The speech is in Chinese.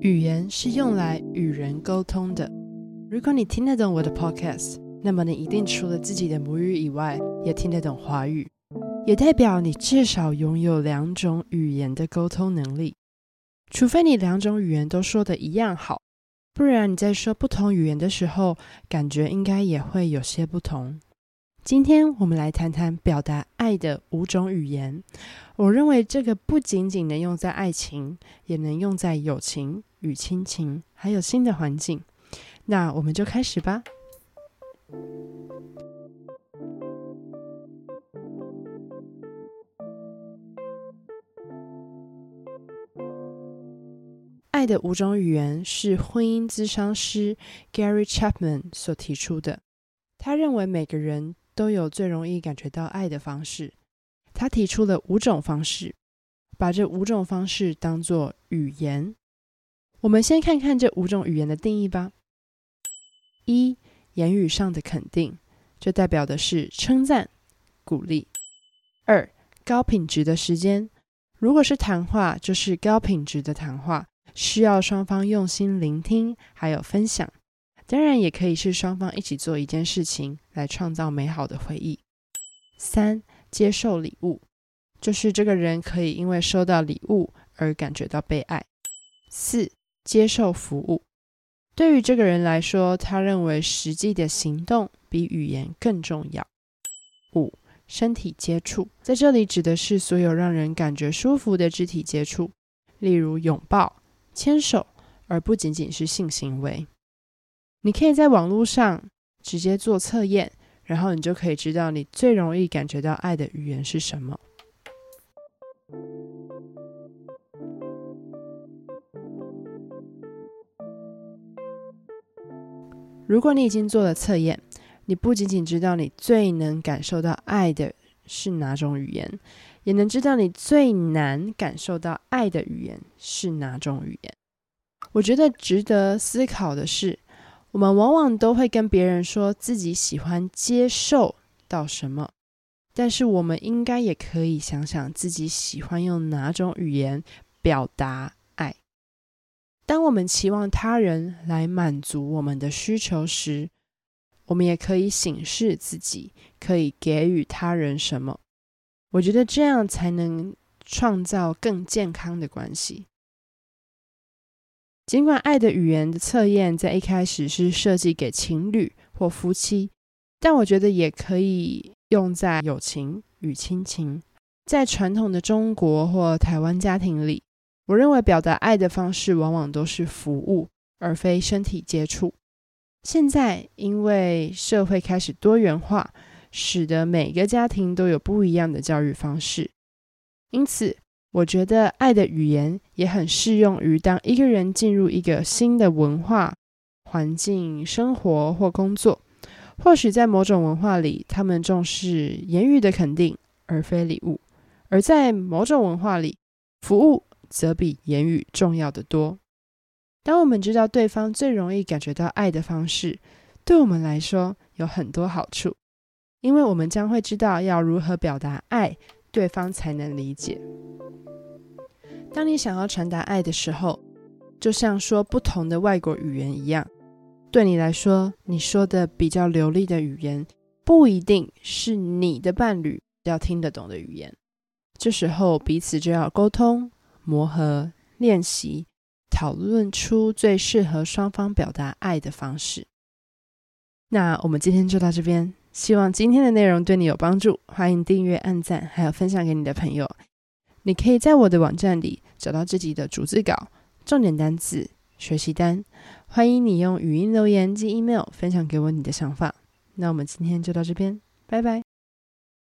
语言是用来与人沟通的。如果你听得懂我的 podcast，那么你一定除了自己的母语以外，也听得懂华语，也代表你至少拥有两种语言的沟通能力。除非你两种语言都说的一样好，不然你在说不同语言的时候，感觉应该也会有些不同。今天我们来谈谈表达爱的五种语言。我认为这个不仅仅能用在爱情，也能用在友情与亲情，还有新的环境。那我们就开始吧。爱的五种语言是婚姻咨商师 Gary Chapman 所提出的。他认为每个人都有最容易感觉到爱的方式。他提出了五种方式，把这五种方式当作语言。我们先看看这五种语言的定义吧。一、言语上的肯定，这代表的是称赞、鼓励。二、高品质的时间，如果是谈话，就是高品质的谈话，需要双方用心聆听，还有分享。当然，也可以是双方一起做一件事情，来创造美好的回忆。三、接受礼物，就是这个人可以因为收到礼物而感觉到被爱。四、接受服务，对于这个人来说，他认为实际的行动比语言更重要。五、身体接触，在这里指的是所有让人感觉舒服的肢体接触，例如拥抱、牵手，而不仅仅是性行为。你可以在网络上直接做测验。然后你就可以知道你最容易感觉到爱的语言是什么。如果你已经做了测验，你不仅仅知道你最能感受到爱的是哪种语言，也能知道你最难感受到爱的语言是哪种语言。我觉得值得思考的是，我们往往都会跟别人说自己喜欢接受到什么，但是我们应该也可以想想自己喜欢用哪种语言表达爱。当我们期望他人来满足我们的需求时，我们也可以醒视自己可以给予他人什么。我觉得这样才能创造更健康的关系。尽管爱的语言的测验在一开始是设计给情侣或夫妻，但我觉得也可以用在友情与亲情。在传统的中国或台湾家庭里，我认为表达爱的方式往往都是服务，而非身体接触。现在因为社会开始多元化，使得每个家庭都有不一样的教育方式，因此，我觉得爱的语言也很适用于当一个人进入一个新的文化环境生活或工作。或许在某种文化里，他们重视言语的肯定而非礼物；而在某种文化里，服务则比言语重要得多。当我们知道对方最容易感觉到爱的方式，对我们来说有很多好处，因为我们将会知道要如何表达爱。对方才能理解。当你想要传达爱的时候，就像说不同的外国语言一样，对你来说，你说的比较流利的语言，不一定是你的伴侣要听得懂的语言。这时候彼此就要沟通、磨合、练习，讨论出最适合双方表达爱的方式。那我们今天就到这边。希望今天的内容对你有帮助，欢迎订阅、按赞，还有分享给你的朋友。你可以在我的网站里找到自己的逐字稿、重点单词、学习单。欢迎你用语音留言及 email 分享给我你的想法。那我们今天就到这边，拜拜。